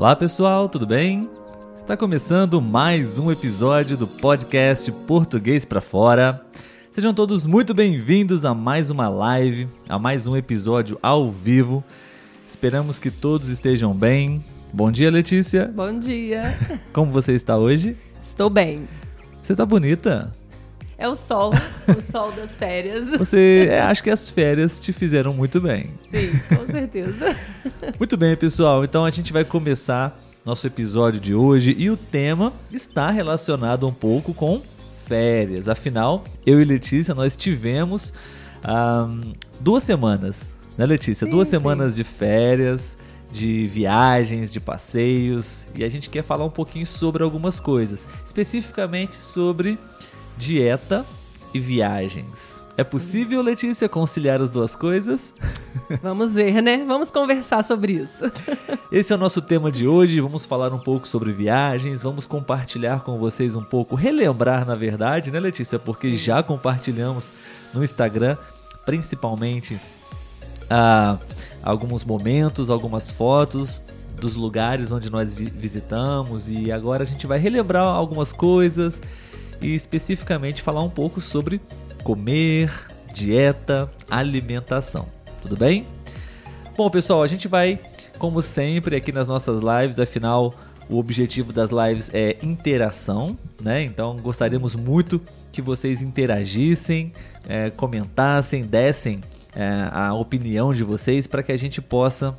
Olá pessoal, tudo bem? Está começando mais um episódio do podcast Português para Fora. Sejam todos muito bem-vindos a mais uma live, a mais um episódio ao vivo. Esperamos que todos estejam bem. Bom dia, Letícia. Bom dia. Como você está hoje? Estou bem. Você está bonita. É o sol, o sol das férias. Você, é, acho que as férias te fizeram muito bem. Sim, com certeza. Muito bem, pessoal. Então a gente vai começar nosso episódio de hoje e o tema está relacionado um pouco com férias. Afinal, eu e Letícia nós tivemos um, duas semanas, né, Letícia? Sim, duas sim. semanas de férias, de viagens, de passeios e a gente quer falar um pouquinho sobre algumas coisas, especificamente sobre dieta e viagens. É possível, Letícia, conciliar as duas coisas? Vamos ver, né? Vamos conversar sobre isso. Esse é o nosso tema de hoje. Vamos falar um pouco sobre viagens, vamos compartilhar com vocês um pouco, relembrar na verdade, né, Letícia? Porque já compartilhamos no Instagram, principalmente ah, alguns momentos, algumas fotos dos lugares onde nós vi- visitamos e agora a gente vai relembrar algumas coisas e especificamente falar um pouco sobre comer, dieta, alimentação. Tudo bem? Bom, pessoal, a gente vai, como sempre, aqui nas nossas lives, afinal, o objetivo das lives é interação, né? Então, gostaríamos muito que vocês interagissem, eh, comentassem, dessem eh, a opinião de vocês para que a gente possa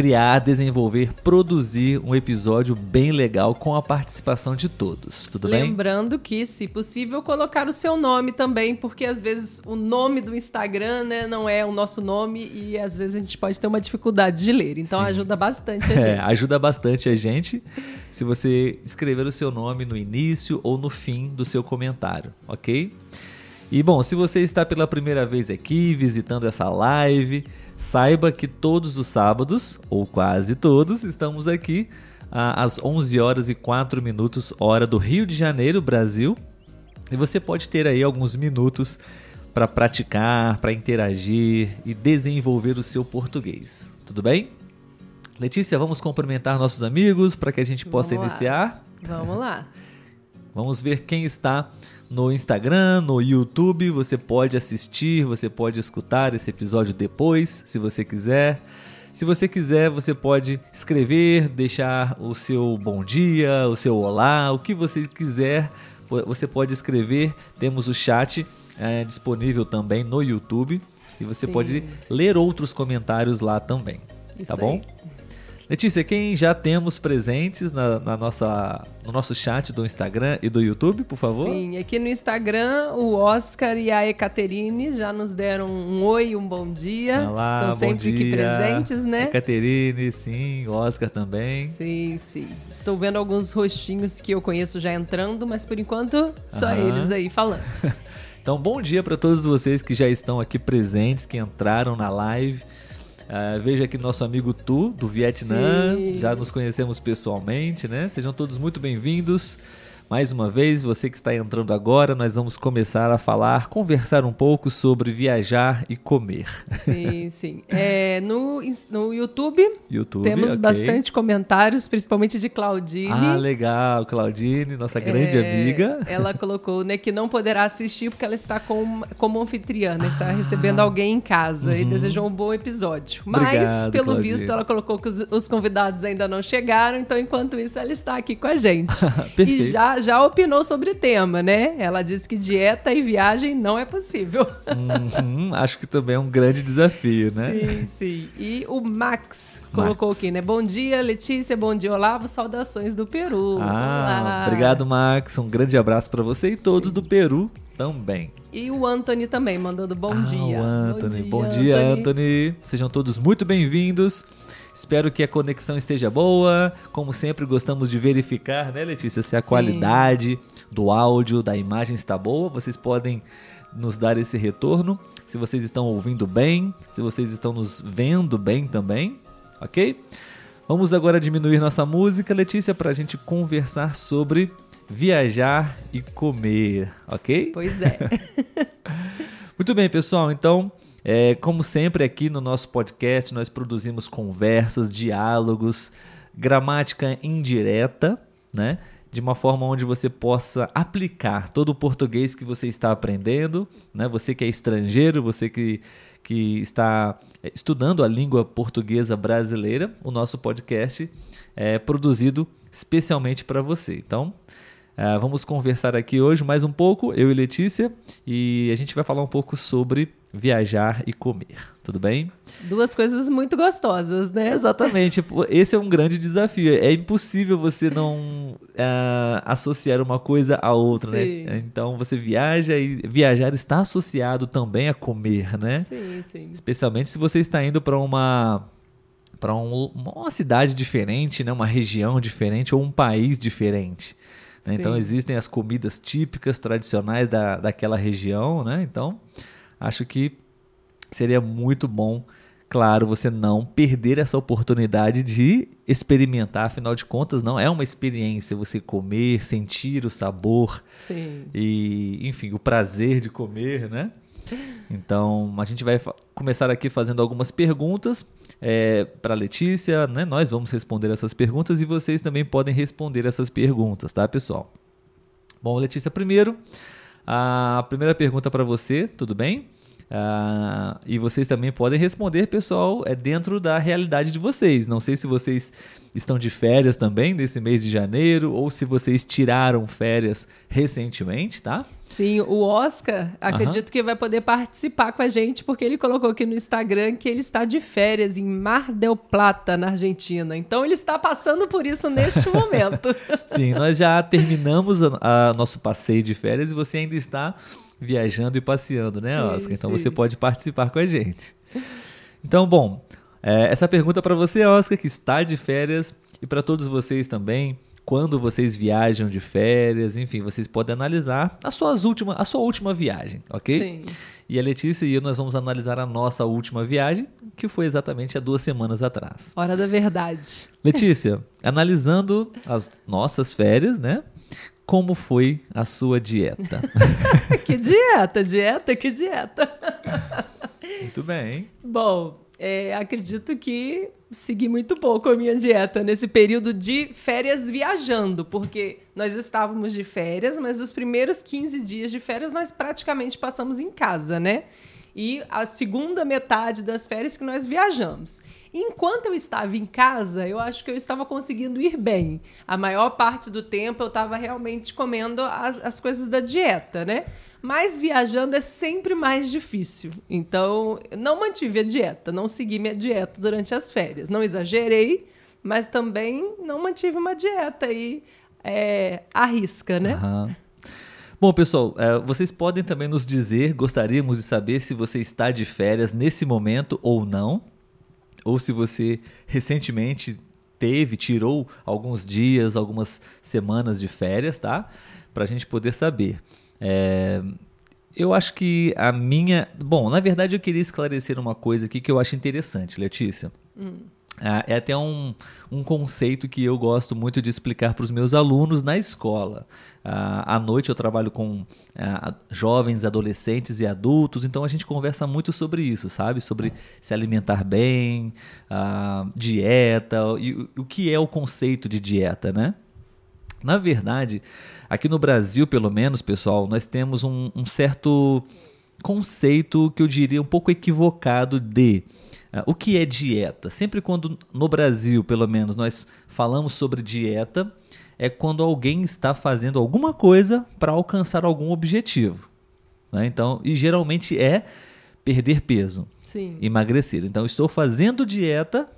criar, desenvolver, produzir um episódio bem legal com a participação de todos. Tudo bem? Lembrando que, se possível, colocar o seu nome também, porque às vezes o nome do Instagram, né, não é o nosso nome e às vezes a gente pode ter uma dificuldade de ler. Então Sim. ajuda bastante a É, gente. ajuda bastante a gente se você escrever o seu nome no início ou no fim do seu comentário, ok? E bom, se você está pela primeira vez aqui visitando essa live, saiba que todos os sábados, ou quase todos, estamos aqui ah, às 11 horas e 4 minutos, hora do Rio de Janeiro, Brasil. E você pode ter aí alguns minutos para praticar, para interagir e desenvolver o seu português. Tudo bem? Letícia, vamos cumprimentar nossos amigos para que a gente possa Vamos lá. iniciar. Vamos lá. Vamos ver quem está no Instagram, no YouTube. Você pode assistir, você pode escutar esse episódio depois, se você quiser. Se você quiser, você pode escrever, deixar o seu bom dia, o seu olá, o que você quiser, vo- você pode escrever. Temos o chat eh, disponível também no YouTube e você Sim, pode sim. ler outros comentários lá também. Isso tá bom? aí. Letícia, quem já temos presentes na, na nossa, no nosso chat do Instagram e do YouTube, por favor? Sim, aqui no Instagram, o Oscar e a Ecaterine já nos deram um oi, um bom dia. Olá, Estão bom sempre aqui dia. presentes, né? A Caterine, sim, Oscar também. Sim, sim. Estou vendo alguns rostinhos que eu conheço já entrando, mas por enquanto só Aham. eles aí falando. Então, bom dia para todos vocês que já estão aqui presentes, que entraram na live. Ah, veja aqui nosso amigo Tu, do Vietnã. Sim. Já nos conhecemos pessoalmente, né? Sejam todos muito bem-vindos. Mais uma vez, você que está entrando agora, nós vamos começar a falar, conversar um pouco sobre viajar e comer. Sim, sim. É, no, no YouTube, YouTube, temos ok. bastante comentários, principalmente de Claudine. Ah, legal. Claudine, nossa grande É, amiga. Ela colocou né, que não poderá assistir porque ela está com, como anfitriã, né, Ah. está recebendo alguém em casa e desejou um bom episódio. Mas, Uhum. Obrigado, pelo Claudine. visto, ela colocou que os, os convidados ainda não chegaram, então enquanto isso ela está aqui com a gente. e Perfeito. Já, já opinou sobre o tema, né? Ela disse que dieta e viagem não é possível. Uhum, acho que também é um grande desafio, né? Sim, sim. E o Max colocou Max. aqui, né? Bom dia, Letícia. Bom dia, Olavo. Saudações do Peru. Ah, Olá. obrigado, Max. Um grande abraço para você e todos do Peru também. E o Anthony também, mandando bom Ah, dia. O Anthony. Bom dia, Anthony. Sejam todos muito bem-vindos. Espero que a conexão esteja boa. Como sempre, gostamos de verificar, né, Letícia, se a Sim. qualidade do áudio, da imagem está boa. Vocês podem nos dar esse retorno. Se vocês estão ouvindo bem, se vocês estão nos vendo bem também, ok? Vamos agora diminuir nossa música, Letícia, para a gente conversar sobre viajar e comer, ok? Pois é. Muito bem, pessoal. Então, é, como sempre aqui no nosso podcast, nós produzimos conversas, diálogos, gramática indireta, né? De uma forma onde você possa aplicar todo o português que você está aprendendo, né? Você que é estrangeiro, você que, que está estudando a língua portuguesa brasileira, o nosso podcast é produzido especialmente para você. Então, uh, vamos conversar aqui hoje mais um pouco, eu e Letícia, e a gente vai falar um pouco sobre viajar e comer. Tudo bem? Duas coisas muito gostosas, né? Exatamente. Esse é um grande desafio. É impossível você não uh, associar uma coisa à outra, né? sim. né? Então você viaja e viajar está associado também a comer, né? Sim, sim. Especialmente se você está indo para uma para um, uma cidade diferente, né? uma região diferente ou um país diferente. Né? Então existem as comidas típicas, tradicionais da, daquela região, né? Então acho que seria muito bom, claro, você não perder essa oportunidade de experimentar, afinal de contas, não é uma experiência você comer, sentir o sabor Sim. e, enfim, o prazer de comer, né? Então, a gente vai começar aqui fazendo algumas perguntas é, para Letícia, né? Nós vamos responder essas perguntas e vocês também podem responder essas perguntas, tá, pessoal? Bom, Letícia, primeiro, a primeira pergunta para você, tudo bem? Uh, e vocês também podem responder, pessoal, é dentro da realidade de vocês. Não sei se vocês estão de férias também nesse mês de janeiro ou se vocês tiraram férias recentemente, tá? Sim, o Oscar, acredito uhum. que vai poder participar com a gente porque ele colocou aqui no Instagram que ele está de férias em Mar del Plata, na Argentina. Então ele está passando por isso neste momento. Sim, nós já terminamos a, a nosso passeio de férias e você ainda está viajando e passeando, né, sim, Oscar? Então sim. você pode participar com a gente. Então, bom, é, essa pergunta para você, Oscar, que está de férias, e para todos vocês também, quando vocês viajam de férias, enfim, vocês podem analisar a, suas última, a sua última viagem, ok? Sim. E a Letícia e eu nós vamos analisar a nossa última viagem, que foi exatamente há duas semanas atrás. Hora da verdade. Letícia, analisando as nossas férias, né? Como foi a sua dieta? que dieta? Dieta? Que dieta? Muito bem. Bom, é, acredito que segui muito pouco a minha dieta nesse período de férias viajando, porque nós estávamos de férias, mas os primeiros 15 dias de férias nós praticamente passamos em casa, né? E a segunda metade das férias que nós viajamos. Enquanto eu estava em casa, eu acho que eu estava conseguindo ir bem. A maior parte do tempo eu estava realmente comendo as, as coisas da dieta, né? Mas viajando é sempre mais difícil. Então, não mantive a dieta, não segui minha dieta durante as férias. Não exagerei, mas também não mantive uma dieta aí é, arrisca, né? Uhum. Bom, pessoal, é, vocês podem também nos dizer, gostaríamos de saber se você está de férias nesse momento ou não, ou se você recentemente teve, tirou alguns dias, algumas semanas de férias, tá? Para a gente poder saber. É, eu acho que a minha. Bom, na verdade eu queria esclarecer uma coisa aqui que eu acho interessante, Letícia. Hum. Ah, é até um, um conceito que eu gosto muito de explicar para os meus alunos na escola. Ah, à noite eu trabalho com ah, jovens, adolescentes e adultos, então a gente conversa muito sobre isso, sabe? Sobre se alimentar bem, dieta e o que é o conceito de dieta, né? Na verdade, aqui no Brasil, pelo menos, pessoal, nós temos um, um certo conceito que eu diria um pouco equivocado de Uh, o que é dieta? Sempre quando no Brasil, pelo menos, nós falamos sobre dieta, é quando alguém está fazendo alguma coisa para alcançar algum objetivo. Né? Então, e geralmente é perder peso, Sim. emagrecer. Então, estou fazendo dieta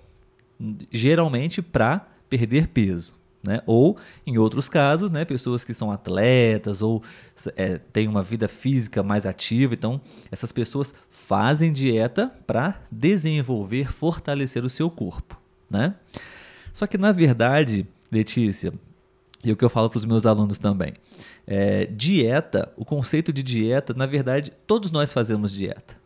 geralmente para perder peso. Né? Ou, em outros casos, né, pessoas que são atletas ou é, têm uma vida física mais ativa. Então, essas pessoas fazem dieta para desenvolver, fortalecer o seu corpo. Né? Só que, na verdade, Letícia, e o que eu falo para os meus alunos também, é, dieta, o conceito de dieta, na verdade, todos nós fazemos dieta.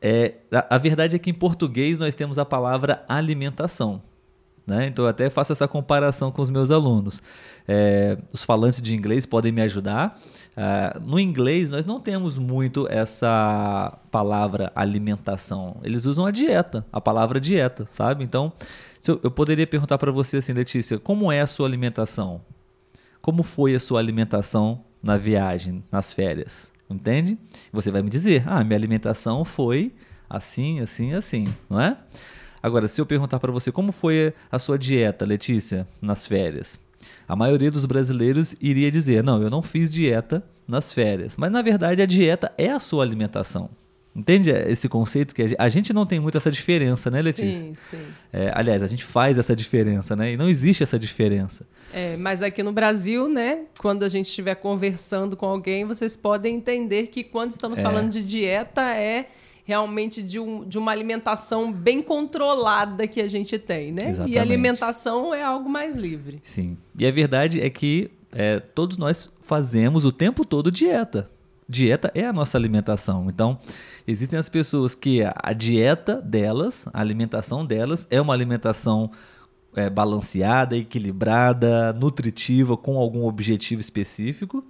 É, a, a verdade é que em português nós temos a palavra alimentação. Né? Então eu até faço essa comparação com os meus alunos. É, os falantes de inglês podem me ajudar. É, no inglês nós não temos muito essa palavra alimentação. Eles usam a dieta, a palavra dieta, sabe? Então eu, eu poderia perguntar para você assim, Letícia, como é a sua alimentação? Como foi a sua alimentação na viagem, nas férias? Entende? Você vai me dizer, ah, minha alimentação foi assim, assim, assim, não é? Agora, se eu perguntar para você como foi a sua dieta, Letícia, nas férias, a maioria dos brasileiros iria dizer: não, eu não fiz dieta nas férias. Mas na verdade a dieta é a sua alimentação. Entende esse conceito que a gente não tem muito essa diferença, né, Letícia? Sim, sim. É, aliás, a gente faz essa diferença, né? E não existe essa diferença. É, mas aqui no Brasil, né, quando a gente estiver conversando com alguém, vocês podem entender que quando estamos é. falando de dieta é realmente de, um, de uma alimentação bem controlada que a gente tem, né? Exatamente. E a alimentação é algo mais livre. Sim. E a verdade é que é, todos nós fazemos o tempo todo dieta. Dieta é a nossa alimentação. Então, existem as pessoas que a dieta delas, a alimentação delas, é uma alimentação é, balanceada, equilibrada, nutritiva, com algum objetivo específico.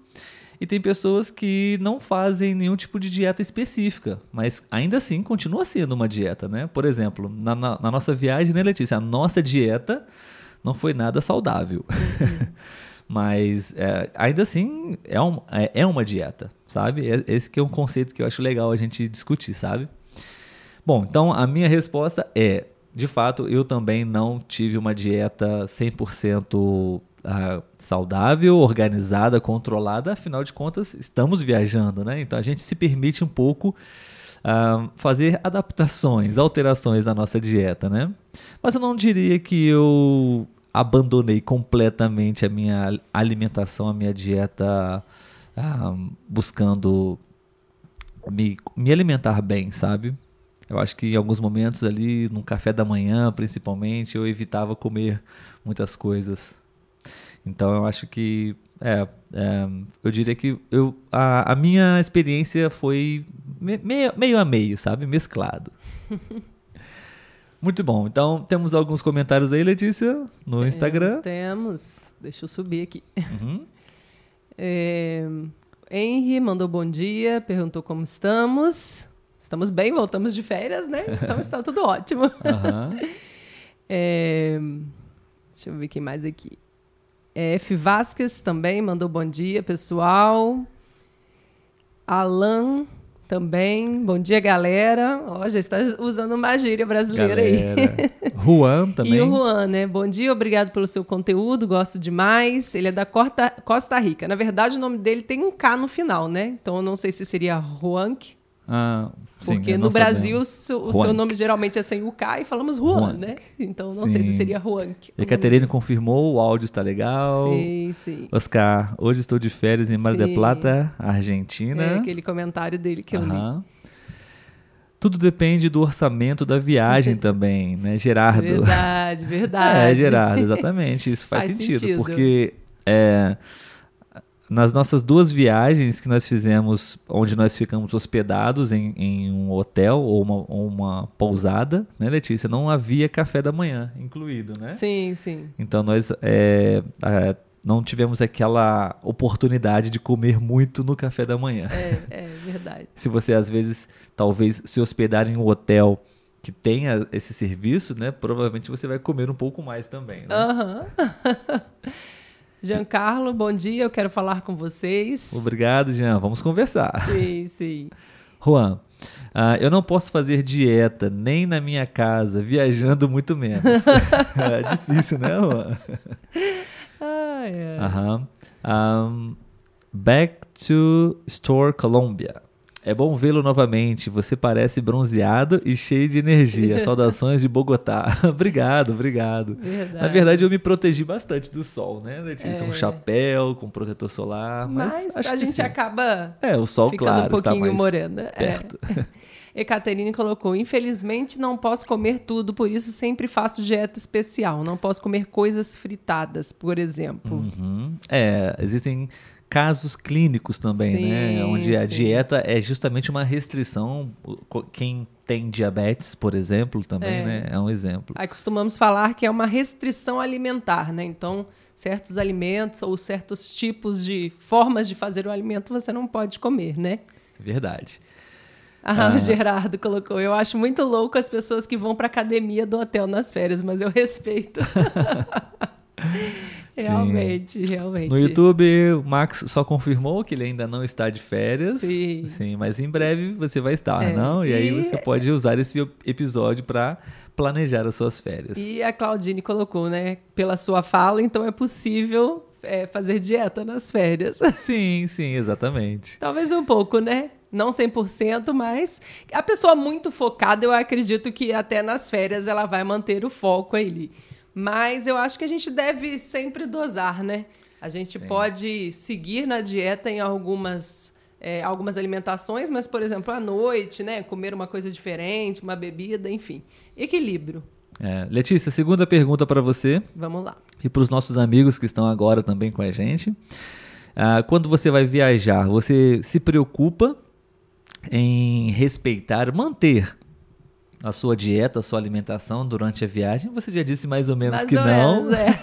E tem pessoas que não fazem nenhum tipo de dieta específica, mas ainda assim continua sendo uma dieta, né? Por exemplo, na, na, na nossa viagem, né, Letícia? A nossa dieta não foi nada saudável. mas é, ainda assim é, um, é, é, uma dieta, sabe? É, esse que é um conceito que eu acho legal a gente discutir, sabe? Bom, então a minha resposta é, de fato, eu também não tive uma dieta 100% uh, saudável, organizada, controlada, afinal de contas, estamos viajando, né? Então a gente se permite um pouco uh, fazer adaptações, alterações na nossa dieta, né? Mas eu não diria que eu abandonei completamente a minha alimentação, a minha dieta, uh, buscando me, me alimentar bem, sabe? Eu acho que em alguns momentos ali, no café da manhã, principalmente, eu evitava comer muitas coisas. Então eu acho que é, é, eu diria que eu, a, a minha experiência foi me, meio, meio a meio, sabe? Mesclado. Muito bom. Então, temos alguns comentários aí, Letícia, no temos, Instagram. Temos. Deixa eu subir aqui. Uhum. É, Henry mandou bom dia, perguntou como estamos. Estamos bem, voltamos de férias, né? Então está tudo ótimo. Uhum. É, deixa eu ver quem mais aqui. É, F. Vasques também mandou bom dia, pessoal. Alan também. Bom dia, galera. Ó, já está usando uma gíria brasileira galera. aí. Juan também. E o Juan, né? Bom dia, obrigado pelo seu conteúdo, gosto demais. Ele é da Costa, Costa Rica. Na verdade, o nome dele tem um K no final, né? Então eu não sei se seria Juanque ah, Porque sim, no Brasil o seu nome geralmente é sem o K e falamos Juan, né? Então não sim. sei se seria Juan. Caterine confirmou, o áudio está legal. Sim, sim. Oscar, hoje estou de férias em Mar del Plata, Argentina. É aquele comentário dele que eu li. Tudo depende do orçamento da viagem também, né, Gerardo? Verdade, verdade. É, Gerardo, exatamente. Isso faz, faz sentido, sentido, porque é, nas nossas duas viagens que nós fizemos, onde nós ficamos hospedados em, em um hotel ou uma, ou uma, pousada, né, Letícia? Não havia café da manhã incluído, né? Sim, sim. Então nós é, é, não tivemos aquela oportunidade de comer muito no café da manhã. É, é verdade. Se você às vezes talvez se hospedar em um hotel que tenha esse serviço, né? Provavelmente você vai comer um pouco mais também. Né? Aham. Uhum. Giancarlo, bom dia, eu quero falar com vocês. Obrigado, Jean. Vamos conversar. Sim, sim. Juan, uh, eu não posso fazer dieta nem na minha casa, viajando muito menos. é difícil, né, Juan? Ah, é. Uhum. Um, back to Store Colombia. É bom vê-lo novamente. Você parece bronzeado e cheio de energia. Saudações de Bogotá. obrigado, obrigado. Verdade. Na verdade, eu me protegi bastante do sol, né, Letícia? É. Um chapéu com protetor solar. Mas, mas a gente sim. acaba. É, o sol, claro, um pouquinho está mais morena. É. Perto. É. Ecaterine colocou: Infelizmente não posso comer tudo, por isso sempre faço dieta especial. Não posso comer coisas fritadas, por exemplo. Uhum. É, existem casos clínicos também, né? sim, né? Onde a dieta é justamente uma restrição. Quem tem diabetes, por exemplo, também, é. né? É um exemplo. Aí costumamos falar que é uma restrição alimentar, né? Então, certos alimentos ou certos tipos de formas de fazer o alimento você não pode comer, né? Verdade. Ah, o Gerardo colocou. Eu acho muito louco as pessoas que vão para academia do hotel nas férias, mas eu respeito. realmente, realmente. No YouTube, o Max só confirmou que ele ainda não está de férias. Sim. Sim, mas em breve você vai estar, É, não? E, aí e- você pode usar esse episódio para planejar as suas férias. E a Claudine colocou, né? Pela sua fala, então é possível é, fazer dieta nas férias. Sim, sim, exatamente. Talvez um pouco, né? Não 100%, mas a pessoa muito focada, eu acredito que até nas férias ela vai manter o foco ali. Mas eu acho que a gente deve sempre dosar, né? A gente pode seguir na dieta em algumas, é, algumas alimentações, mas, por exemplo, à noite, né? Comer uma coisa diferente, uma bebida, enfim. Equilíbrio. É, Letícia, segunda pergunta para você Vamos lá. e para os nossos amigos que estão agora também com a gente. Ah, quando você vai viajar, você se preocupa em respeitar, manter a sua dieta, a sua alimentação durante a viagem? Você já disse mais ou menos Mais que ou não. menos, é.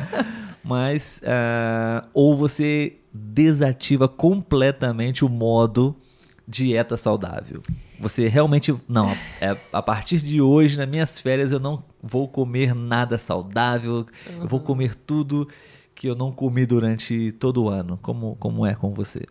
mas ah, ou você desativa completamente o modo dieta saudável. Você realmente não, é, a partir de hoje nas minhas férias eu não vou comer nada saudável, eu vou comer tudo que eu não comi durante todo o ano. Como como é com você?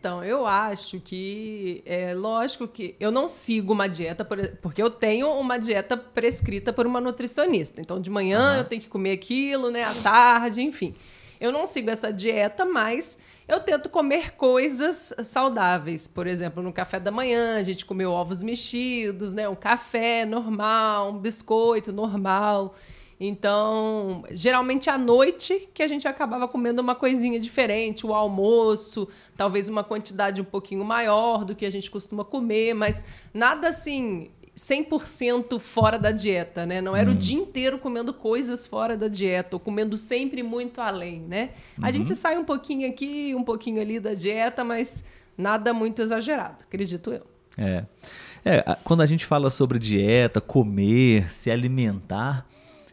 Então, eu acho que é lógico que eu não sigo uma dieta, por- porque eu tenho uma dieta prescrita por uma nutricionista. Então, de manhã eu tenho que comer aquilo, né? À tarde, enfim. Eu não sigo essa dieta, mas eu tento comer coisas saudáveis. Por exemplo, no café da manhã, a gente comeu ovos mexidos, né? Um café normal, um biscoito normal. Então, geralmente à noite que a gente acabava comendo uma coisinha diferente, o almoço, talvez uma quantidade um pouquinho maior do que a gente costuma comer, mas nada assim 100% fora da dieta, né? Não era o dia inteiro comendo coisas fora da dieta, ou comendo sempre muito além, né? A gente sai um pouquinho aqui, um pouquinho ali da dieta, mas nada muito exagerado, acredito eu. É. É, quando a gente fala sobre dieta, comer, se alimentar,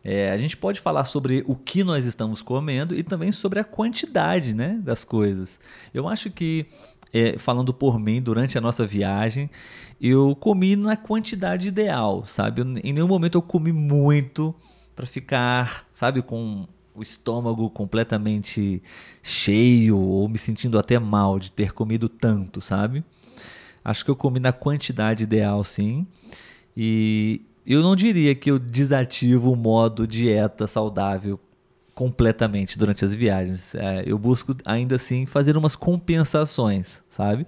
é, a gente pode falar sobre o que nós estamos comendo e também sobre a quantidade né, das coisas. Eu acho que, é, falando por mim, durante a nossa viagem, eu comi na quantidade ideal, sabe? Em nenhum momento eu comi muito para ficar, sabe, com o estômago completamente cheio ou me sentindo até mal de ter comido tanto, sabe? Acho que eu comi na quantidade ideal, sim. E eu não diria que eu desativo o modo dieta saudável completamente durante as viagens. É, eu busco ainda assim fazer umas compensações, sabe?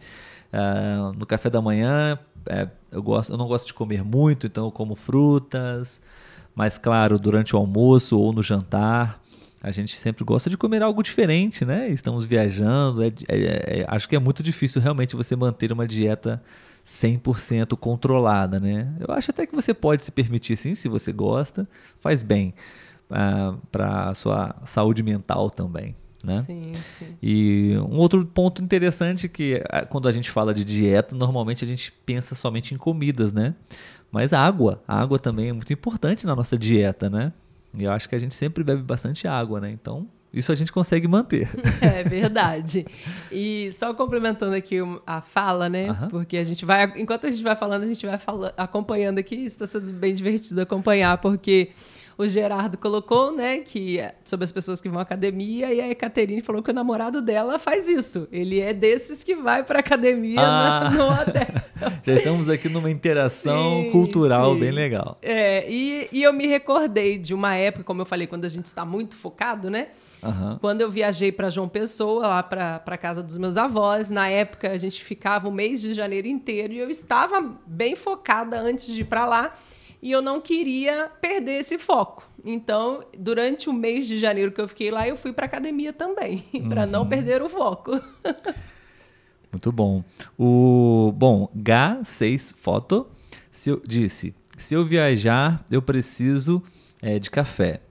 Ah, no café da manhã, é, eu, gosto, eu não gosto de comer muito, então eu como frutas. Mas, claro, durante o almoço ou no jantar, a gente sempre gosta de comer algo diferente, né? Estamos viajando. é- é- é- acho que é muito difícil realmente você manter uma dieta 100% controlada, né? Eu acho até que você pode se permitir sim, se você gosta. Faz bem para a sua saúde mental também, né? Sim, sim. E um outro ponto interessante que ah, quando a gente fala de dieta, normalmente a gente pensa somente em comidas, né? Mas a água, a água também é muito importante na nossa dieta, né? E eu acho que a gente sempre bebe bastante água, né? Então, isso a gente consegue manter. É verdade. E só complementando aqui a fala, né? Aham. Porque a gente vai, enquanto a gente vai falando, a gente vai fala- acompanhando aqui. Está sendo bem divertido acompanhar, porque o Gerardo colocou, né, que é sobre as pessoas que vão à academia e a Ekaterine falou que o namorado dela faz isso. Ele é desses que vai para academia na- Ah. no hotel. Já estamos aqui numa interação Sim, cultural sim. bem legal. É, e, e eu me recordei de uma época, como eu falei, quando a gente está muito focado, né? Aham. Quando eu viajei para João Pessoa, lá para casa dos meus avós, na época a gente ficava o mês de janeiro inteiro e eu estava bem focada antes de ir para lá e eu não queria perder esse foco. Então, durante o mês de janeiro que eu fiquei lá, eu fui para academia também, para não perder o foco. Muito bom. O bom, G6 Foto se eu, disse: se eu viajar, eu preciso é, de café.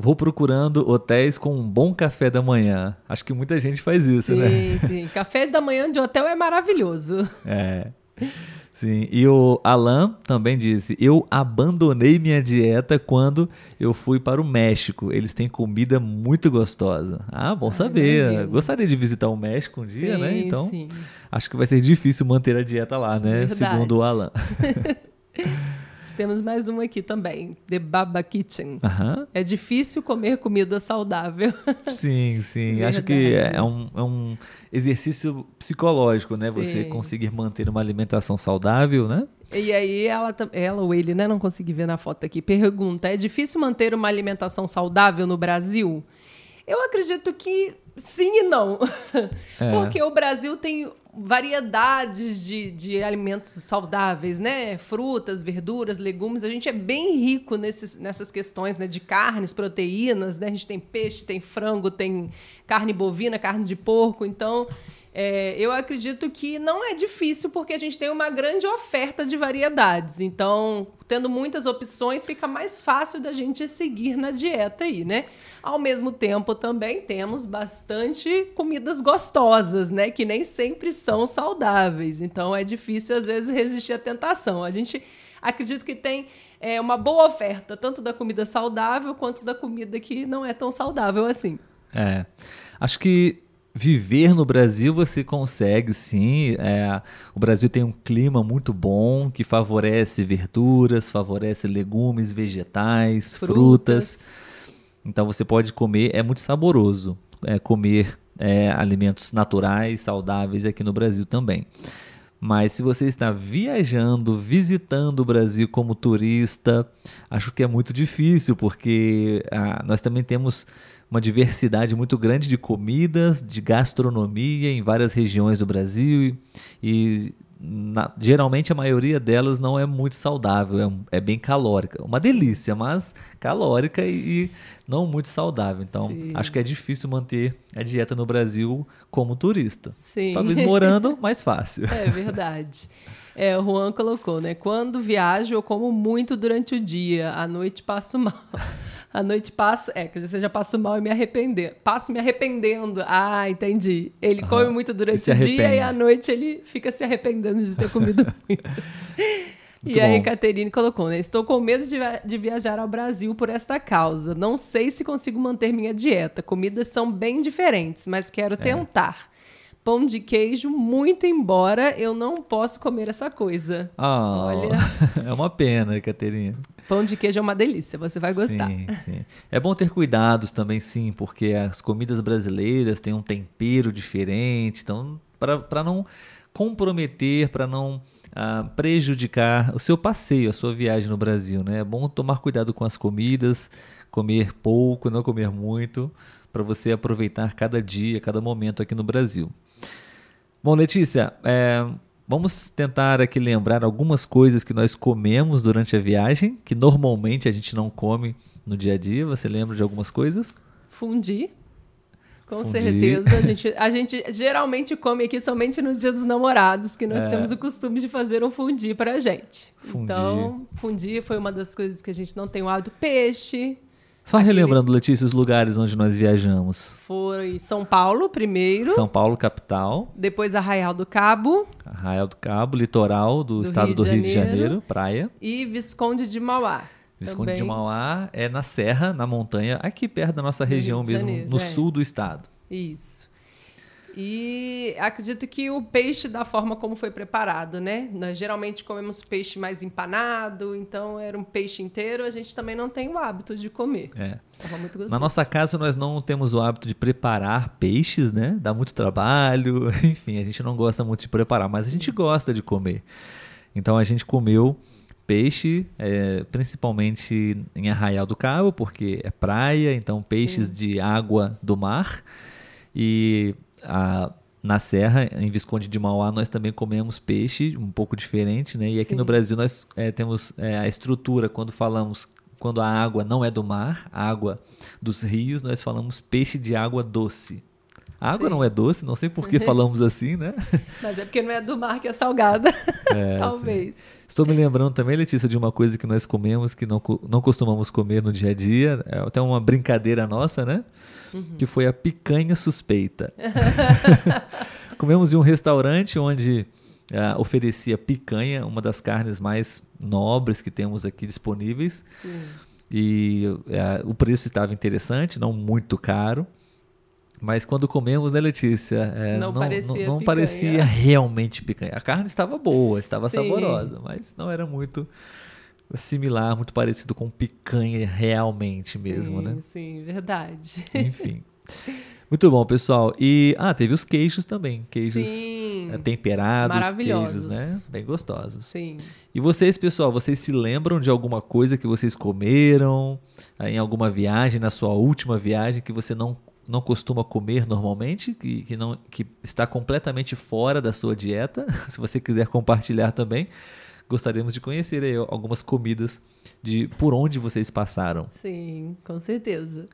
Vou procurando hotéis com um bom café da manhã. Acho que muita gente faz isso, né? Sim, sim. Café da manhã de hotel é maravilhoso. É. Sim, e o Alan também disse: Eu abandonei minha dieta quando eu fui para o México. Eles têm comida muito gostosa. Ah, bom saber. Imagino. Gostaria de visitar o México um dia, né? sim, né? Então, sim. acho que vai ser difícil manter a dieta lá, né? Verdade. Segundo o Alan. Temos mais uma aqui também, The Baba Kitchen. É difícil comer comida saudável. Sim, sim. Acho que é um, é um exercício psicológico, né? Sim. Você conseguir manter uma alimentação saudável, né? E aí ela, ela ou ele, né? Não consegui ver na foto aqui. Pergunta: é difícil manter uma alimentação saudável no Brasil? Eu acredito que sim e não. É. Porque o Brasil tem variedades de, de alimentos saudáveis, né? Frutas, verduras, legumes. A gente é bem rico nesses, nessas questões né? de carnes, proteínas. Né? A gente tem peixe, tem frango, tem carne bovina, carne de porco. Então, é, eu acredito que não é difícil porque a gente tem uma grande oferta de variedades. Então, tendo muitas opções, fica mais fácil da gente seguir na dieta aí, né? Ao mesmo tempo, também temos bastante comidas gostosas, né? Que nem sempre são saudáveis. Então, é difícil, às vezes, resistir à tentação. A gente acredito que tem é, uma boa oferta, tanto da comida saudável quanto da comida que não é tão saudável assim. É. Acho que viver no Brasil você consegue sim. É, o Brasil tem um clima muito bom que favorece verduras, favorece legumes, vegetais, frutas. frutas. Então você pode comer, é muito saboroso é, comer é, alimentos naturais, saudáveis aqui no Brasil também. Mas se você está viajando, visitando o Brasil como turista, acho que é muito difícil, porque ah, nós também temos uma diversidade muito grande de comidas, de gastronomia em várias regiões do Brasil e na, geralmente a maioria delas não é muito saudável, é, é, bem calórica. Uma delícia, mas calórica e, e não muito saudável. Então, Sim. acho que é difícil manter a dieta no Brasil como turista. Sim. Talvez morando, mais fácil. É verdade. É, o Juan colocou, né? Quando viajo, eu como muito durante o dia, à noite passo mal. A noite passa. É, que você já passa mal e me arrepender. Passo me arrependendo. Ah, entendi. Ele uhum. come muito durante o dia e à noite ele fica se arrependendo de ter comido muito. Muito e aí, Caterine colocou, né? Estou com medo de, de, viajar ao Brasil por esta causa. Não sei se consigo manter minha dieta. Comidas são bem diferentes, mas quero é. tentar pão de queijo, muito embora eu não possa comer essa coisa. Oh, Olha. É uma pena, Caterina. Pão de queijo é uma delícia, você vai gostar. Sim, sim. É bom ter cuidados também, sim, porque as comidas brasileiras têm um tempero diferente, então, para não comprometer, para não ah, prejudicar o seu passeio, a sua viagem no Brasil, né? É bom tomar cuidado com as comidas, comer pouco, não comer muito, para você aproveitar cada dia, cada momento aqui no Brasil. Bom, Letícia, é, vamos tentar aqui lembrar algumas coisas que nós comemos durante a viagem, que normalmente a gente não come no dia a dia. Você lembra de algumas coisas? Fundi. Com Fundi. certeza. A gente, a gente geralmente come aqui somente nos dias dos namorados, que nós é. temos o costume de fazer um fundi pra gente. Fundi. Então, fundi foi uma das coisas que a gente não tem o hábito. Peixe, só relembrando, Letícia, os lugares onde nós viajamos. Foi São Paulo primeiro. São Paulo, capital. Depois Arraial do Cabo. Arraial do Cabo, litoral do, do estado Rio do Rio de Janeiro, praia. E Visconde de Mauá. Visconde também. de Mauá é na serra, na montanha, aqui perto da nossa região mesmo, Janeiro, no é. sul do estado. Isso. E acredito que o peixe da forma como foi preparado, né? Nós geralmente comemos peixe mais empanado, então era um peixe inteiro, a gente também não tem o hábito de comer. É. Estava muito gostoso. Na nossa casa nós não temos o hábito de preparar peixes, né? Dá muito trabalho, enfim, a gente não gosta muito de preparar, mas a gente gosta de comer. Então a gente comeu peixe, é, principalmente em Arraial do Cabo, porque é praia, então peixes Sim. de água do mar. E a, na Serra, em Visconde de Mauá, nós também comemos peixe, um pouco diferente, né? E aqui Sim. no Brasil nós é, temos é, a estrutura, quando falamos, quando a água não é do mar, a água dos rios, nós falamos peixe de água doce. A água sim. não é doce, não sei por que falamos assim, né? Mas é porque não é do mar que é salgada. É, Talvez. Sim. Estou me lembrando também, Letícia, de uma coisa que nós comemos que não, não costumamos comer no dia a dia. É até uma brincadeira nossa, né? Uhum. Que foi a picanha suspeita. comemos em um restaurante onde uh, oferecia picanha, uma das carnes mais nobres que temos aqui disponíveis. Sim. E uh, o preço estava interessante, não muito caro. Mas quando comemos, né, Letícia? É, não, não, parecia, não, não parecia realmente picanha. A carne estava boa, estava Sim. saborosa, mas não era muito similar, muito parecido com picanha realmente mesmo, sim, né? Sim, verdade. Enfim. Muito bom, pessoal. E ah, teve os queijos também, queijos sim, eh, temperados, queijos, né? Bem gostosos. Sim. E vocês, pessoal, vocês se lembram de alguma coisa que vocês comeram eh, em alguma viagem, na sua última viagem que você não não costuma comer normalmente, que, que, não, que está completamente fora da sua dieta. Se você quiser compartilhar também, gostaríamos de conhecer aí algumas comidas de por onde vocês passaram. Sim, com certeza.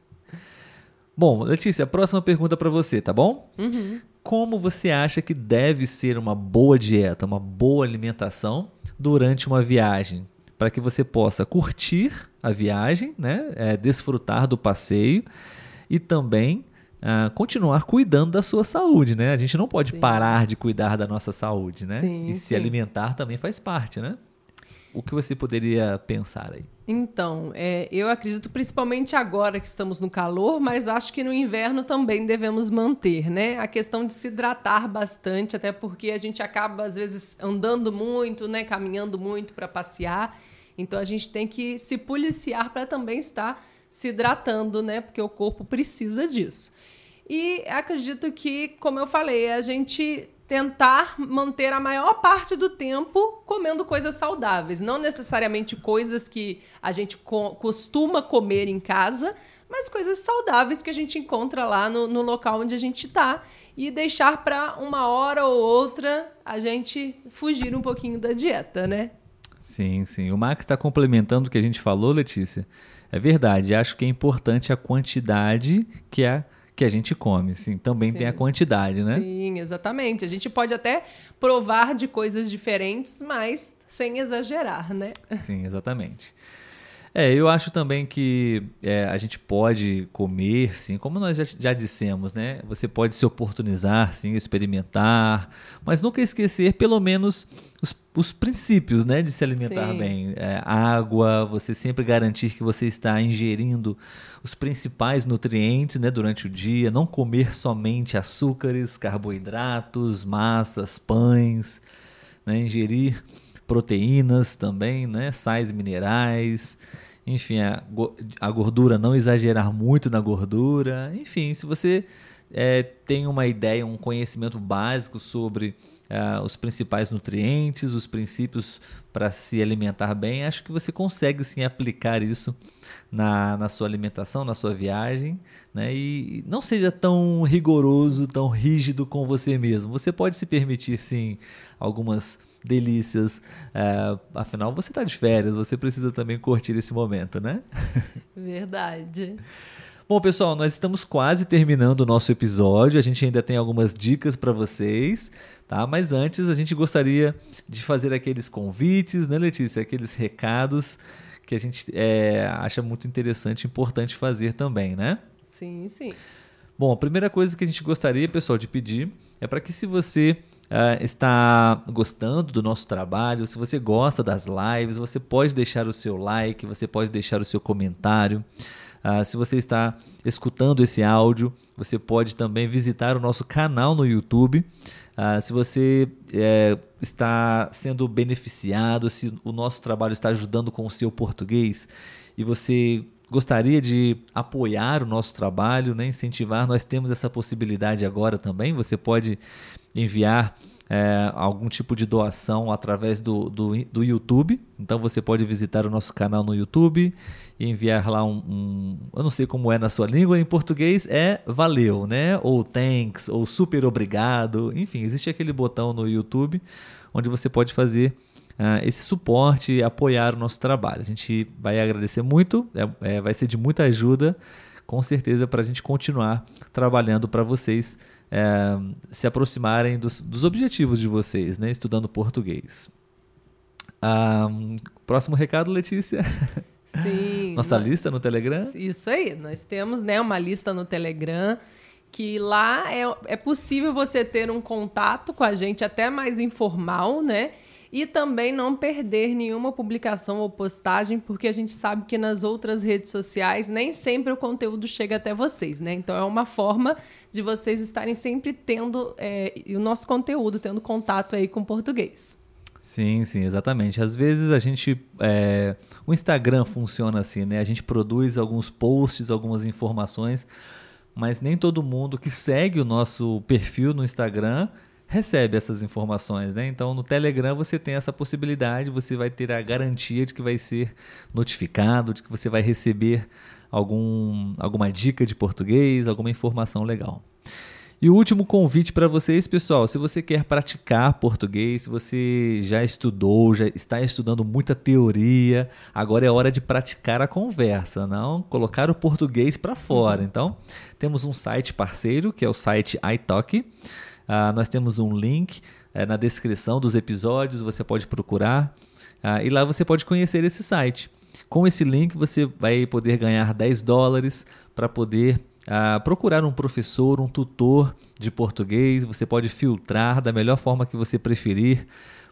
Bom, Letícia, a próxima pergunta para você, tá bom? Uhum. Como você acha que deve ser uma boa dieta, uma boa alimentação durante uma viagem? Para que você possa curtir a viagem, né? É, desfrutar do passeio e também uh, continuar cuidando da sua saúde, né? A gente não pode sim. parar de cuidar da nossa saúde, né? Sim, e sim. se alimentar também faz parte, né? O que você poderia pensar aí? Então, é, eu acredito principalmente agora que estamos no calor, mas acho que no inverno também devemos manter, né? A questão de se hidratar bastante, até porque a gente acaba às vezes andando muito, né? Caminhando muito para passear. Então a gente tem que se policiar para também estar se hidratando, né? Porque o corpo precisa disso. E acredito que, como eu falei, a gente tentar manter a maior parte do tempo comendo coisas saudáveis, não necessariamente coisas que a gente co costuma comer em casa, mas coisas saudáveis que a gente encontra lá no, no local onde a gente está e deixar para uma hora ou outra a gente fugir um pouquinho da dieta, né? Sim, sim. O Max está complementando o que a gente falou, Letícia. É verdade, acho que é importante a quantidade que a que a gente come, sim. Também sim. tem a quantidade, né? Sim, exatamente. A gente pode até provar de coisas diferentes, mas sem exagerar, né? Sim, exatamente. É, eu acho também que é, a gente pode comer, sim, como nós já, já dissemos, né? Você pode se oportunizar, sim, experimentar, mas nunca esquecer pelo menos os, os princípios, né, de se alimentar sim. bem. É, água, você sempre garantir que você está ingerindo os principais nutrientes, né, durante o dia. Não comer somente açúcares, carboidratos, massas, pães, né? Ingerir proteínas também, né? Sais minerais, enfim, a, a gordura, não exagerar muito na gordura. Enfim, se você é, tem uma ideia, um conhecimento básico sobre é, os principais nutrientes, os princípios para se alimentar bem, acho que você consegue sim aplicar isso na, na sua alimentação, na sua viagem, né? E não seja tão rigoroso, tão rígido com você mesmo. Você pode se permitir sim algumas delícias. É, afinal, você está de férias, você precisa também curtir esse momento, né? Verdade. Bom, pessoal, nós estamos quase terminando o nosso episódio. A gente ainda tem algumas dicas para vocês, tá? Mas antes, a gente gostaria de fazer aqueles convites, né, Letícia? Aqueles recados que a gente é, acha muito interessante e importante fazer também, né? Sim, sim. Bom, a primeira coisa que a gente gostaria, pessoal, de pedir é para que se você uh, está gostando do nosso trabalho, se você gosta das lives, você pode deixar o seu like, você pode deixar o seu comentário. Uh, se você está escutando esse áudio, você pode também visitar o nosso canal no YouTube. Uh, se você é, está sendo beneficiado, se o nosso trabalho está ajudando com o seu português e você gostaria de apoiar o nosso trabalho, né, incentivar, nós temos essa possibilidade agora também. Você pode enviar é, algum tipo de doação através do, do, do, YouTube. Então você pode visitar o nosso canal no YouTube e enviar lá um, um, Eu não sei como é na sua língua, em português é valeu, né? Ou thanks, ou super obrigado. Enfim, existe aquele botão no YouTube onde você pode fazer uh, esse suporte e apoiar o nosso trabalho. A gente vai agradecer muito, é, é, vai ser de muita ajuda, com certeza, para a gente continuar trabalhando para vocês é, se aproximarem dos, dos, objetivos de vocês, né? estudando português. Um, próximo recado, Letícia. Sim. Nossa nós, lista no Telegram? Isso aí, nós temos né, uma lista no Telegram que lá é, é possível você ter um contato com a gente até mais informal, né? E também não perder nenhuma publicação ou postagem, porque a gente sabe que nas outras redes sociais nem sempre o conteúdo chega até vocês, né? Então é uma forma de vocês estarem sempre tendo é, o nosso conteúdo, tendo contato aí com o português. Sim, sim, exatamente. Às vezes a gente. É, o Instagram funciona assim, né? A gente produz alguns posts, algumas informações mas nem todo mundo que segue o nosso perfil no Instagram recebe essas informações, né? Então no Telegram você tem essa possibilidade, você vai ter a garantia de que vai ser notificado, de que você vai receber algum, alguma dica de português, alguma informação legal. E o último convite para vocês, pessoal, se você quer praticar português, se você já estudou, já está estudando muita teoria, agora é hora de praticar a conversa, não colocar o português para fora. Uhum. Então, temos um site parceiro, que é o site iTalk. Uh, nós temos um link uh, na descrição dos episódios, você pode procurar. Uh, e lá você pode conhecer esse site. Com esse link, você vai poder ganhar 10 dólares para poder a procurar um professor, um tutor de português. Você pode filtrar da melhor forma que você preferir,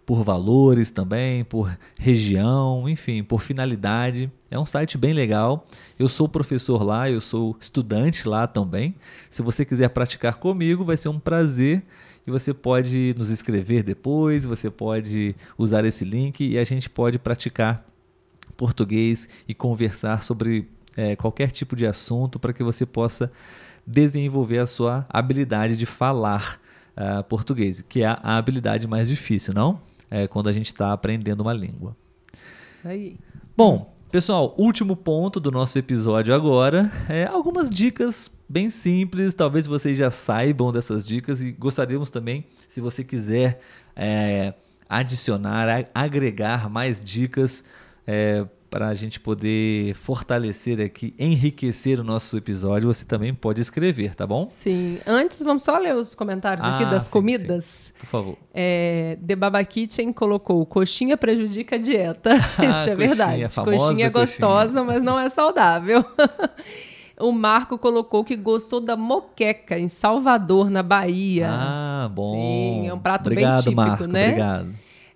por valores também, por região, enfim, por finalidade. É um site bem legal. Eu sou professor lá, eu sou estudante lá também. Se você quiser praticar comigo, vai ser um prazer. E você pode nos escrever depois, você pode usar esse link e a gente pode praticar português e conversar sobre é, qualquer tipo de assunto para que você possa desenvolver a sua habilidade de falar uh, português, que é a habilidade mais difícil, não? É quando a gente está aprendendo uma língua. Isso aí. Bom, pessoal, último ponto do nosso episódio agora é algumas dicas bem simples. Talvez vocês já saibam dessas dicas e gostaríamos também, se você quiser é, adicionar, agregar mais dicas. É, para a gente poder fortalecer aqui, enriquecer o nosso episódio, você também pode escrever, tá bom? Sim. Antes, vamos só ler os comentários ah, aqui das sim, comidas. Sim. Por favor. É, The Baba Kitchen colocou: coxinha prejudica a dieta. Isso ah, é verdade. Coxinha, coxinha é gostosa, coxinha. mas não é saudável. O Marco colocou que gostou da moqueca em Salvador, na Bahia. Ah, bom. Sim, é um prato obrigado, bem típico, Marco, né? Obrigado.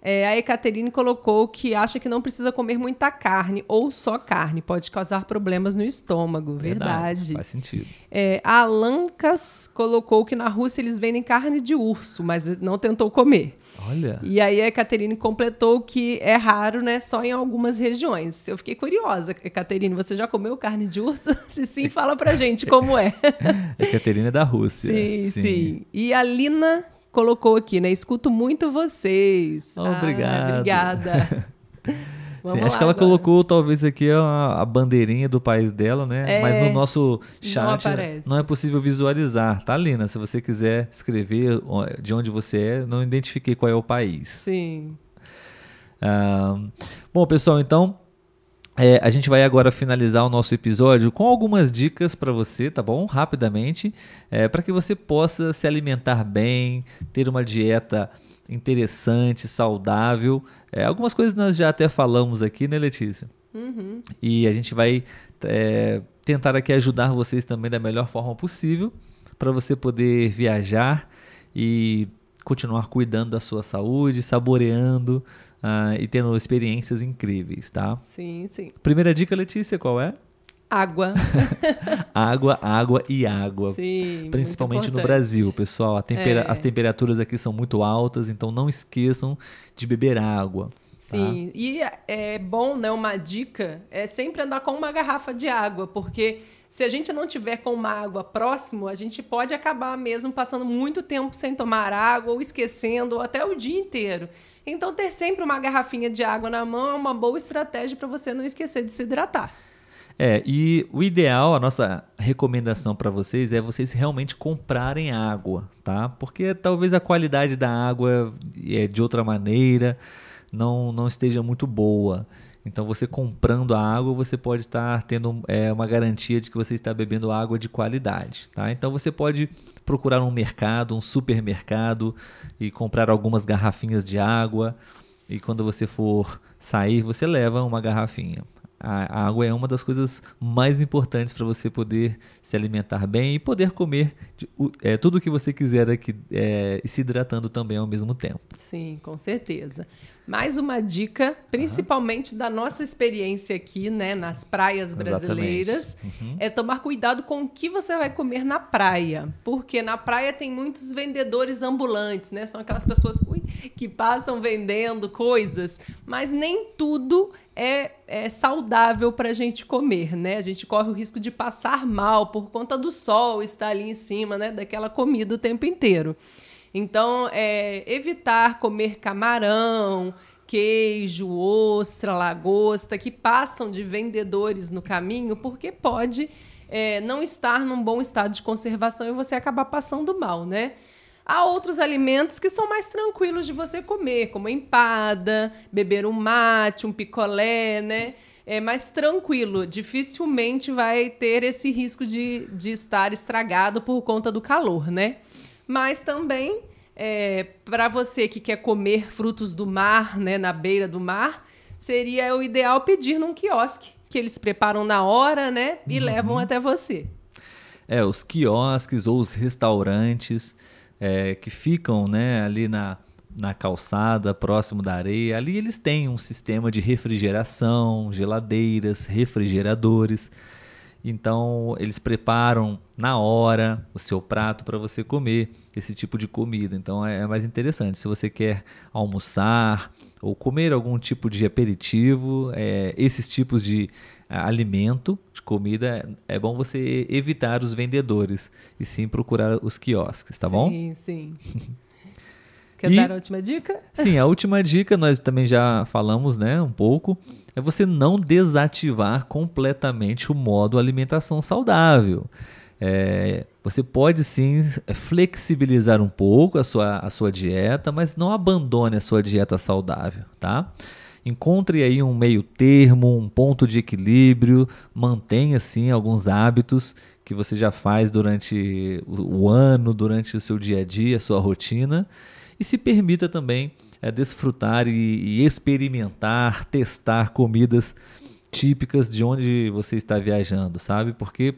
É, a Ekaterine colocou que acha que não precisa comer muita carne ou só carne, pode causar problemas no estômago. Verdade. Verdade. Faz sentido. É, a Alancas colocou que na Rússia eles vendem carne de urso, mas não tentou comer. Olha. E aí a Ekaterine completou que é raro, né? Só em algumas regiões. Eu fiquei curiosa. Ekaterine, você já comeu carne de urso? Se sim, fala pra gente como é. Ekaterine é da Rússia. Sim, sim, sim. E a Lina colocou aqui, né? Escuto muito vocês. Oh, obrigado. Ah, obrigada. Sim, acho que ela agora. colocou talvez aqui a, a, bandeirinha do país dela, né? É, Mas no nosso chat não, não, é possível visualizar, tá, Lina? Se você quiser escrever de onde você é, não identifiquei qual é o país. Sim. Ah, bom, pessoal, então é, a gente vai agora finalizar o nosso episódio com algumas dicas para você, tá bom? Rapidamente, é, para que você possa se alimentar bem, ter uma dieta interessante, saudável. É, algumas coisas nós já até falamos aqui, né, Letícia? Uhum. E a gente vai é, tentar aqui ajudar vocês também da melhor forma possível para você poder viajar e continuar cuidando da sua saúde, saboreando uh, e tendo experiências incríveis, tá? Sim, sim. Primeira dica, Letícia, qual é? Água. água, água e água. Sim, Principalmente no Brasil, pessoal. Tempera é. As temperaturas aqui são muito altas, então não esqueçam de beber água. Tá? Sim, e é bom, né? Uma dica é sempre andar com uma garrafa de água, porque se a gente não tiver com uma água próximo, a gente pode acabar mesmo passando muito tempo sem tomar água, ou esquecendo, ou até o dia inteiro. Então, ter sempre uma garrafinha de água na mão é uma boa estratégia para você não esquecer de se hidratar. É, e o ideal, a nossa recomendação para vocês é vocês realmente comprarem água, tá? Porque talvez a qualidade da água é de outra maneira, não, não esteja muito boa. Então, você comprando a água, você pode estar tendo é, uma garantia de que você está bebendo água de qualidade. Tá? Então, você pode procurar um mercado, um supermercado e comprar algumas garrafinhas de água. E quando você for sair, você leva uma garrafinha. A, a água é uma das coisas mais importantes para você poder se alimentar bem e poder comer de, é, tudo o que você quiser aqui é, e se hidratando também ao mesmo tempo. Sim, com certeza. Mais uma dica, principalmente da nossa experiência aqui, né, nas praias brasileiras, uhum. é tomar cuidado com o que você vai comer na praia, porque na praia tem muitos vendedores ambulantes, né? São aquelas pessoas ui, que passam vendendo coisas, mas nem tudo é, é saudável para a gente comer, né? A gente corre o risco de passar mal por conta do sol estar ali em cima, né, daquela comida o tempo inteiro. Então, é, evitar comer camarão, queijo, ostra, lagosta, que passam de vendedores no caminho, porque pode é, não estar num bom estado de conservação e você acabar passando mal, né? Há outros alimentos que são mais tranquilos de você comer, como empada, beber um mate, um picolé, né? É mais tranquilo, dificilmente vai ter esse risco de, de estar estragado por conta do calor, né? mas também é, para você que quer comer frutos do mar, né, na beira do mar, seria o ideal pedir num quiosque que eles preparam na hora, né, e uhum. levam até você. É, os quiosques ou os restaurantes é, que ficam, né, ali na na calçada, próximo da areia, ali eles têm um sistema de refrigeração, geladeiras, refrigeradores. Então, eles preparam na hora o seu prato para você comer esse tipo de comida. Então, é, é mais interessante. Se você quer almoçar ou comer algum tipo de aperitivo, é, esses tipos de alimento, de comida, é bom você evitar os vendedores e sim procurar os quiosques, tá sim, bom? Sim, sim. Quer e, dar a última dica? Sim, a última dica nós também já falamos, né, um pouco, é você não desativar completamente o modo alimentação saudável. É, você pode sim flexibilizar um pouco a sua, a sua dieta, mas não abandone a sua dieta saudável, tá? Encontre aí um meio termo, um ponto de equilíbrio, mantenha sim alguns hábitos que você já faz durante o ano, durante o seu dia a dia, a sua rotina, e se permita também é, desfrutar e, e experimentar, testar comidas típicas de onde você está viajando, sabe? Porque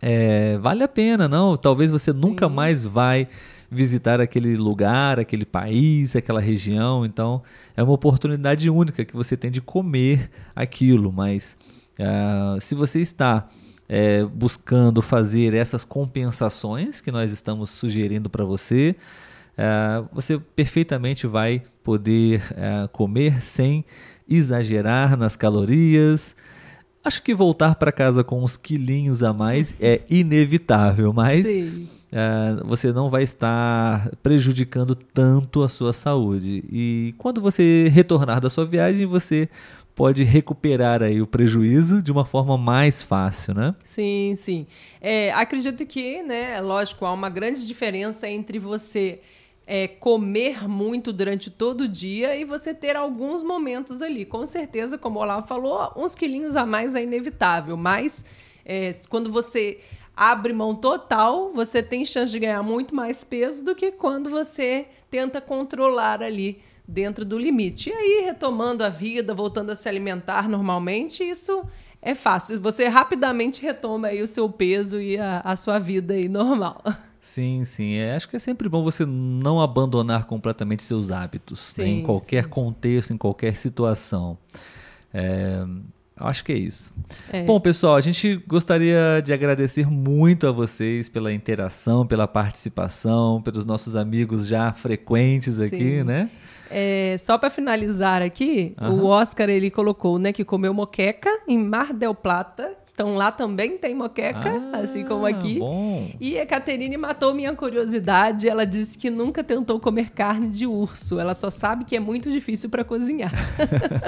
é, vale a pena, não? Talvez você nunca Sim. mais vai visitar aquele lugar, aquele país, aquela região. Então, é uma oportunidade única que você tem de comer aquilo. Mas uh, se você está é, buscando fazer essas compensações que nós estamos sugerindo para você, é, você perfeitamente vai poder é, comer sem exagerar nas calorias. Acho que voltar para casa com uns quilinhos a mais é inevitável, mas é, você não vai estar prejudicando tanto a sua saúde. E quando você retornar da sua viagem, você pode recuperar aí o prejuízo de uma forma mais fácil, né? Sim, sim. É, acredito que, né, lógico, há uma grande diferença entre você é, comer muito durante todo o dia e você ter alguns momentos ali. Com certeza, como o Olavo falou, uns quilinhos a mais é inevitável, mas é, quando você abre mão total, você tem chance de ganhar muito mais peso do que quando você tenta controlar ali dentro do limite. E aí, retomando a vida, voltando a se alimentar normalmente, isso é fácil. Você rapidamente retoma aí o seu peso e a, a sua vida aí normal. Sim, sim. É, acho que é sempre bom você não abandonar completamente seus hábitos sim, né? em qualquer sim. contexto, em qualquer situação. É, acho que é isso. É. Bom, pessoal, a gente gostaria de agradecer muito a vocês pela interação, pela participação, pelos nossos amigos já frequentes aqui, sim. né? É, só para finalizar aqui, uhum. o Oscar ele colocou, né, que comeu moqueca em Mar del Plata, então lá também tem moqueca, ah, assim como aqui. Bom. E a Caterine matou minha curiosidade. Ela disse que nunca tentou comer carne de urso. Ela só sabe que é muito difícil para cozinhar.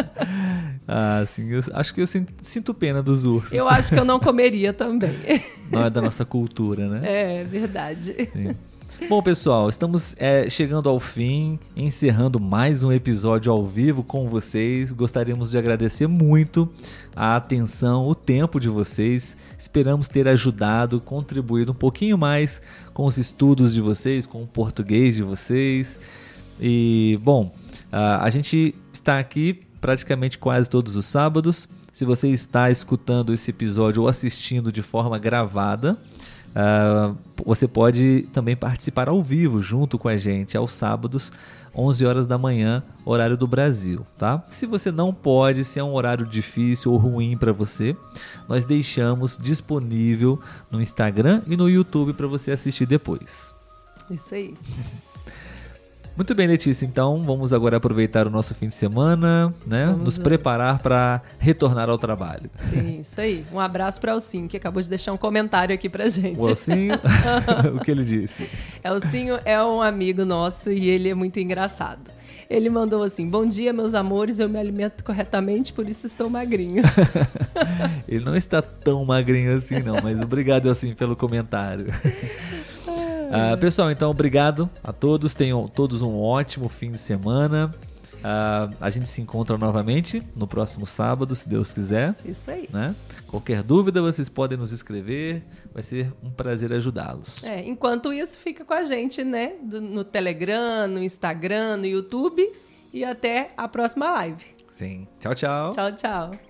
ah, sim. Eu acho que eu sinto pena dos ursos. Eu acho que eu não comeria também. Não é da nossa cultura, né? É, verdade. Sim. Bom, pessoal, estamos é, chegando ao fim, encerrando mais um episódio ao vivo com vocês. Gostaríamos de agradecer muito a atenção, o tempo de vocês. Esperamos ter ajudado, contribuído um pouquinho mais com os estudos de vocês, com o português de vocês. E, bom, a gente está aqui praticamente quase todos os sábados. Se você está escutando esse episódio ou assistindo de forma gravada, uh, você pode também participar ao vivo junto com a gente aos sábados 11 horas da manhã, horário do Brasil, tá? Se você não pode, se é um horário difícil ou ruim para você, nós deixamos disponível no Instagram e no YouTube para você assistir depois. Isso aí. Muito bem, Letícia. Então vamos agora aproveitar o nosso fim de semana, né? Vamos Nos preparar para retornar ao trabalho. Sim, isso aí. Um abraço para o Alcinho, que acabou de deixar um comentário aqui pra gente. O Alcinho, o que ele disse? Elcinho é um amigo nosso e ele é muito engraçado. Ele mandou assim: Bom dia, meus amores, eu me alimento corretamente, por isso estou magrinho. ele não está tão magrinho assim, não, mas obrigado, assim, pelo comentário. Uh, pessoal, então obrigado a todos. Tenham todos um ótimo fim de semana. Uh, a gente se encontra novamente no próximo sábado, se Deus quiser. Isso aí. Né? Qualquer dúvida, vocês podem nos escrever. Vai ser um prazer ajudá-los. É, enquanto isso, fica com a gente, né? no Telegram, no Instagram, no YouTube. E até a próxima live. Sim. Tchau, tchau. Tchau, tchau.